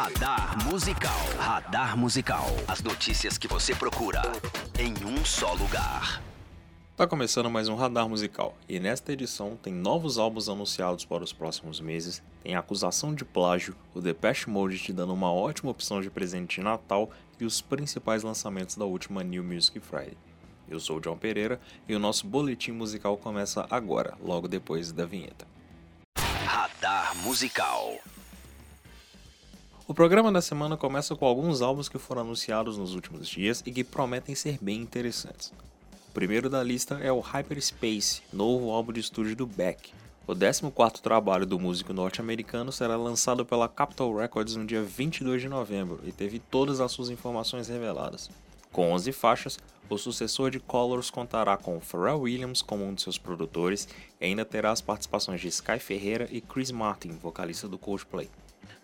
Radar Musical. Radar Musical. As notícias que você procura em um só lugar. Tá começando mais um Radar Musical, e nesta edição tem novos álbuns anunciados para os próximos meses, tem acusação de plágio, o Depeche Mode te dando uma ótima opção de presente de Natal e os principais lançamentos da última New Music Friday. Eu sou o John Pereira e o nosso boletim musical começa agora, logo depois da vinheta. Radar Musical. O programa da semana começa com alguns álbuns que foram anunciados nos últimos dias e que prometem ser bem interessantes. O primeiro da lista é o Hyperspace, novo álbum de estúdio do Beck. O 14º trabalho do músico norte-americano será lançado pela Capitol Records no dia 22 de novembro e teve todas as suas informações reveladas. Com 11 faixas, o sucessor de Colors contará com Pharrell Williams como um de seus produtores e ainda terá as participações de Sky Ferreira e Chris Martin, vocalista do Coldplay.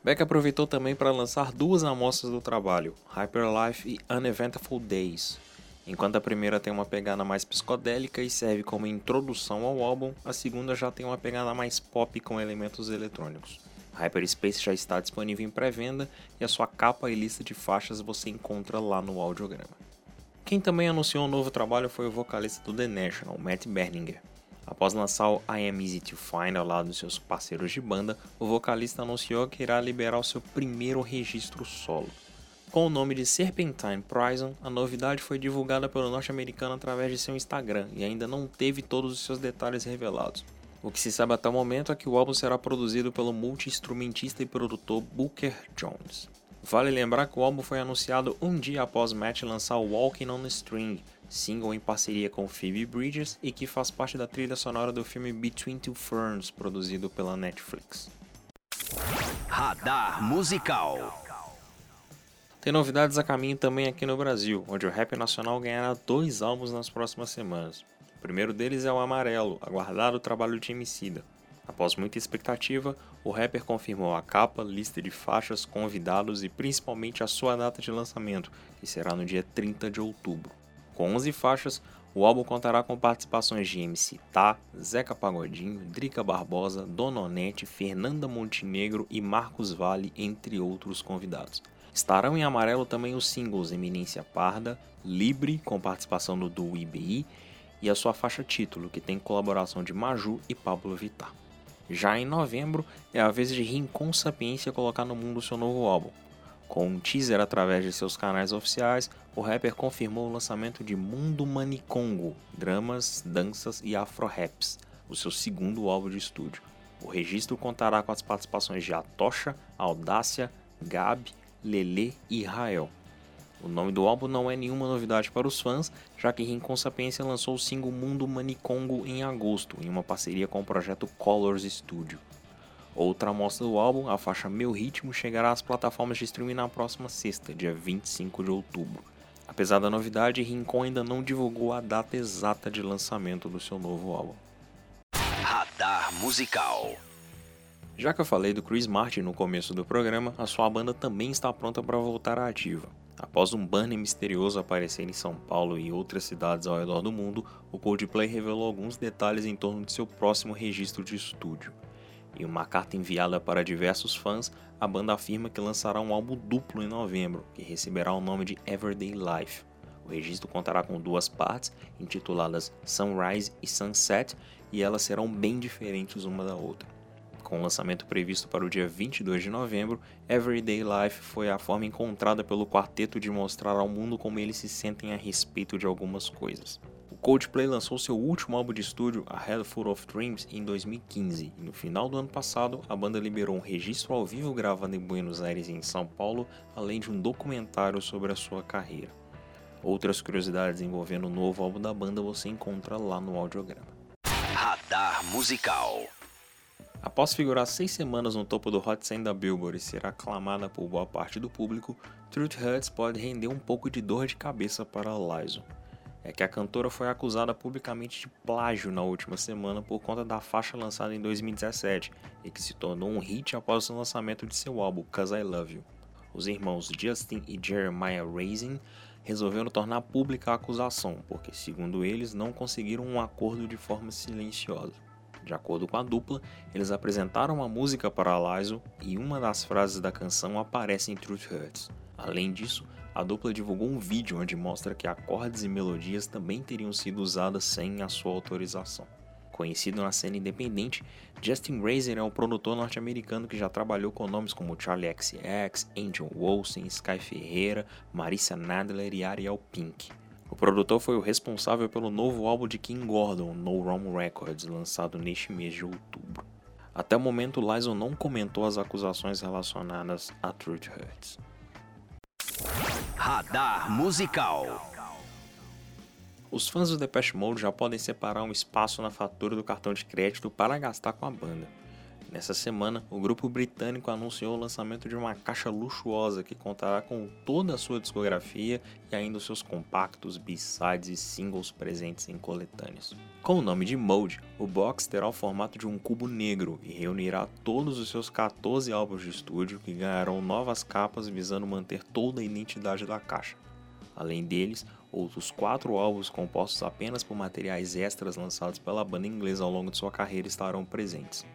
Beck aproveitou também para lançar duas amostras do trabalho, Hyperlife e Uneventful Days, Enquanto a primeira tem uma pegada mais psicodélica e serve como introdução ao álbum, a segunda já tem uma pegada mais pop com elementos eletrônicos. Hyperspace já está disponível em pré-venda e a sua capa e lista de faixas você encontra lá no audiograma. Quem também anunciou um novo trabalho foi o vocalista do The National, Matt Berninger. Após lançar o I Am Easy to Find ao lado dos seus parceiros de banda, o vocalista anunciou que irá liberar o seu primeiro registro solo. Com o nome de Serpentine Prison, a novidade foi divulgada pelo norte-americano através de seu Instagram e ainda não teve todos os seus detalhes revelados. O que se sabe até o momento é que o álbum será produzido pelo multi-instrumentista e produtor Booker Jones. Vale lembrar que o álbum foi anunciado um dia após Matt lançar Walking on a String, single em parceria com Phoebe Bridges e que faz parte da trilha sonora do filme Between Two Ferns, produzido pela Netflix. Radar Musical. Tem novidades a caminho também aqui no Brasil, onde o rap nacional ganhará dois álbuns nas próximas semanas. O primeiro deles é o Amarelo, aguardado trabalho de Emicida. Após muita expectativa, o rapper confirmou a capa, lista de faixas, convidados e principalmente a sua data de lançamento, que será no dia 30 de outubro. Com 11 faixas, o álbum contará com participações de MC Tá, Zeca Pagodinho, Drica Barbosa, Dononete, Fernanda Montenegro e Marcos Vale, entre outros convidados. Estarão em amarelo também os singles Eminência Parda, Libre, com participação do duo IBI, e a sua faixa título, que tem colaboração de Maju e Pablo Vittar. Já em novembro, é a vez de Rincon Sapiência colocar no mundo seu novo álbum. Com um teaser através de seus canais oficiais, o rapper confirmou o lançamento de Mundo Manicongo, dramas, danças e afro-raps, o seu segundo álbum de estúdio. O registro contará com as participações de Atocha, Audácia, Gabi, Lele e Rael. O nome do álbum não é nenhuma novidade para os fãs, já que Rincon Sapiência lançou o single Mundo Manicongo em agosto, em uma parceria com o projeto Colors Studio. Outra amostra do álbum, a faixa Meu Ritmo, chegará às plataformas de streaming na próxima sexta, dia 25 de outubro. Apesar da novidade, Rincon ainda não divulgou a data exata de lançamento do seu novo álbum. Radar Musical já que eu falei do Chris Martin no começo do programa, a sua banda também está pronta para voltar à ativa. Após um banner misterioso aparecer em São Paulo e outras cidades ao redor do mundo, o Coldplay revelou alguns detalhes em torno de seu próximo registro de estúdio. Em uma carta enviada para diversos fãs, a banda afirma que lançará um álbum duplo em novembro, que receberá o nome de Everyday Life. O registro contará com duas partes, intituladas Sunrise e Sunset, e elas serão bem diferentes uma da outra. Com o lançamento previsto para o dia 22 de novembro, Everyday Life foi a forma encontrada pelo quarteto de mostrar ao mundo como eles se sentem a respeito de algumas coisas. Coldplay lançou seu último álbum de estúdio, A Head Full of Dreams, em 2015, e no final do ano passado, a banda liberou um registro ao vivo gravado em Buenos Aires e em São Paulo, além de um documentário sobre a sua carreira. Outras curiosidades envolvendo o novo álbum da banda você encontra lá no audiograma. Radar Musical Após figurar seis semanas no topo do Hot 100 da Billboard e ser aclamada por boa parte do público, Truth Hurts pode render um pouco de dor de cabeça para Lizzo. É que a cantora foi acusada publicamente de plágio na última semana por conta da faixa lançada em 2017 e que se tornou um hit após o lançamento de seu álbum Cause I Love You. Os irmãos Justin e Jeremiah Raisin resolveram tornar pública a acusação, porque, segundo eles, não conseguiram um acordo de forma silenciosa. De acordo com a dupla, eles apresentaram a música para Lizzo e uma das frases da canção aparece em Truth Hurts. Além disso, a dupla divulgou um vídeo onde mostra que acordes e melodias também teriam sido usadas sem a sua autorização. Conhecido na cena independente, Justin Razer é um produtor norte-americano que já trabalhou com nomes como Charlie XCX, Angel Olsen, Sky Ferreira, Marissa Nadler e Ariel Pink. O produtor foi o responsável pelo novo álbum de King Gordon, No Wrong Records, lançado neste mês de outubro. Até o momento, Lizzo não comentou as acusações relacionadas a Truth Hurts. Radar Musical os fãs do Depeche Mode já podem separar um espaço na fatura do cartão de crédito para gastar com a banda. Nessa semana, o grupo britânico anunciou o lançamento de uma caixa luxuosa que contará com toda a sua discografia e ainda os seus compactos, b-sides e singles presentes em coletâneas. Com o nome de Mode, o box terá o formato de um cubo negro e reunirá todos os seus 14 álbuns de estúdio que ganharão novas capas visando manter toda a identidade da caixa. Além deles, outros quatro álbuns compostos apenas por materiais extras lançados pela banda inglesa ao longo de sua carreira estarão presentes.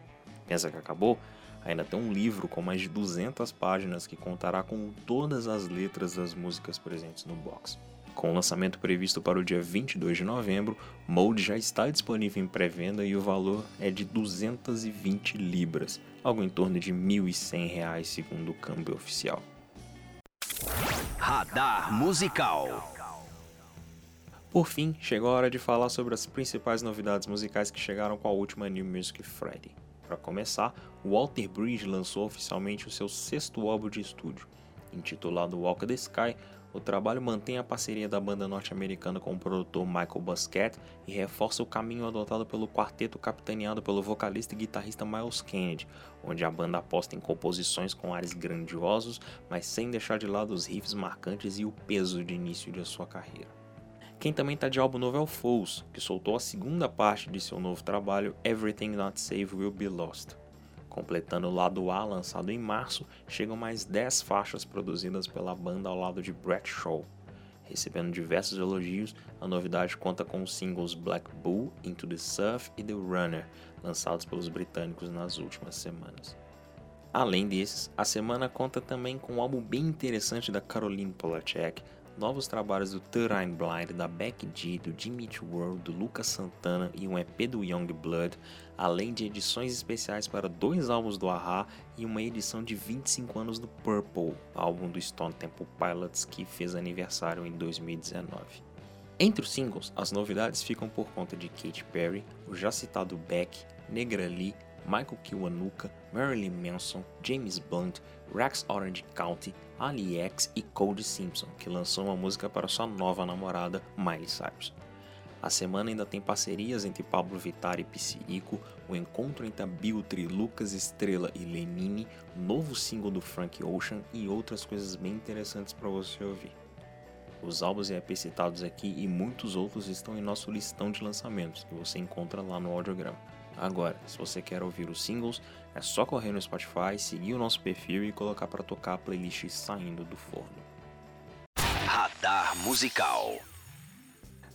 Pensa que acabou? Ainda tem um livro com mais de 200 páginas que contará com todas as letras das músicas presentes no box. Com o lançamento previsto para o dia 22 de novembro, Mode já está disponível em pré-venda e o valor é de 220 libras, algo em torno de R$ 1.100 segundo o câmbio oficial. Radar Musical. Por fim, chegou a hora de falar sobre as principais novidades musicais que chegaram com a última New Music Friday. Para começar, Walter Bridge lançou oficialmente o seu sexto álbum de estúdio. Intitulado Walk the Sky, o trabalho mantém a parceria da banda norte-americana com o produtor Michael Busquet e reforça o caminho adotado pelo quarteto capitaneado pelo vocalista e guitarrista Miles Kennedy, onde a banda aposta em composições com ares grandiosos, mas sem deixar de lado os riffs marcantes e o peso de início de sua carreira. Quem também está de álbum novo é o Foles, que soltou a segunda parte de seu novo trabalho Everything Not Saved Will Be Lost. Completando o lado A, lançado em março, chegam mais 10 faixas produzidas pela banda ao lado de Brett Shaw. Recebendo diversos elogios, a novidade conta com os singles Black Bull, Into the Surf e The Runner, lançados pelos britânicos nas últimas semanas. Além desses, a semana conta também com um álbum bem interessante da Caroline Polachek, novos trabalhos do Third Eye Blind, da Beck G, do Jimmy World, do Lucas Santana e um EP do Young Blood, além de edições especiais para dois álbuns do Aha e uma edição de 25 anos do Purple, álbum do Stone Temple Pilots que fez aniversário em 2019. Entre os singles, as novidades ficam por conta de Katy Perry, o já citado Beck, Negra Lee, Michael Kiwanuka, Marilyn Manson, James Blunt, Rex Orange County, Ali X e Cody Simpson, que lançou uma música para sua nova namorada, Miley Cyrus. A semana ainda tem parcerias entre Pablo Vittar e Psirico, o encontro entre a Biltri, Lucas Estrela e Lenine, novo single do Frank Ocean e outras coisas bem interessantes para você ouvir. Os álbuns e EPs citados aqui e muitos outros estão em nosso listão de lançamentos, que você encontra lá no audiograma. Agora, se você quer ouvir os singles, é só correr no Spotify, seguir o nosso perfil e colocar para tocar a playlist saindo do forno. Radar Musical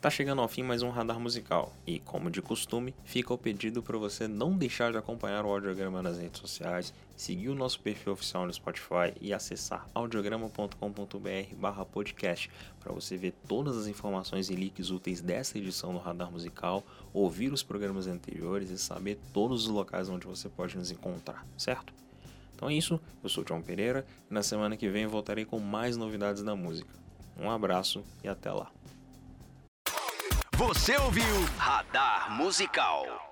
Tá chegando ao fim mais um radar musical e, como de costume, fica o pedido para você não deixar de acompanhar o audiograma nas redes sociais, seguir o nosso perfil oficial no Spotify e acessar audiograma.com.br/podcast para você ver todas as informações e links úteis desta edição do Radar Musical, ouvir os programas anteriores e saber todos os locais onde você pode nos encontrar, certo? Então é isso, eu sou o João Pereira e na semana que vem voltarei com mais novidades da música. Um abraço e até lá. Você ouviu Radar Musical.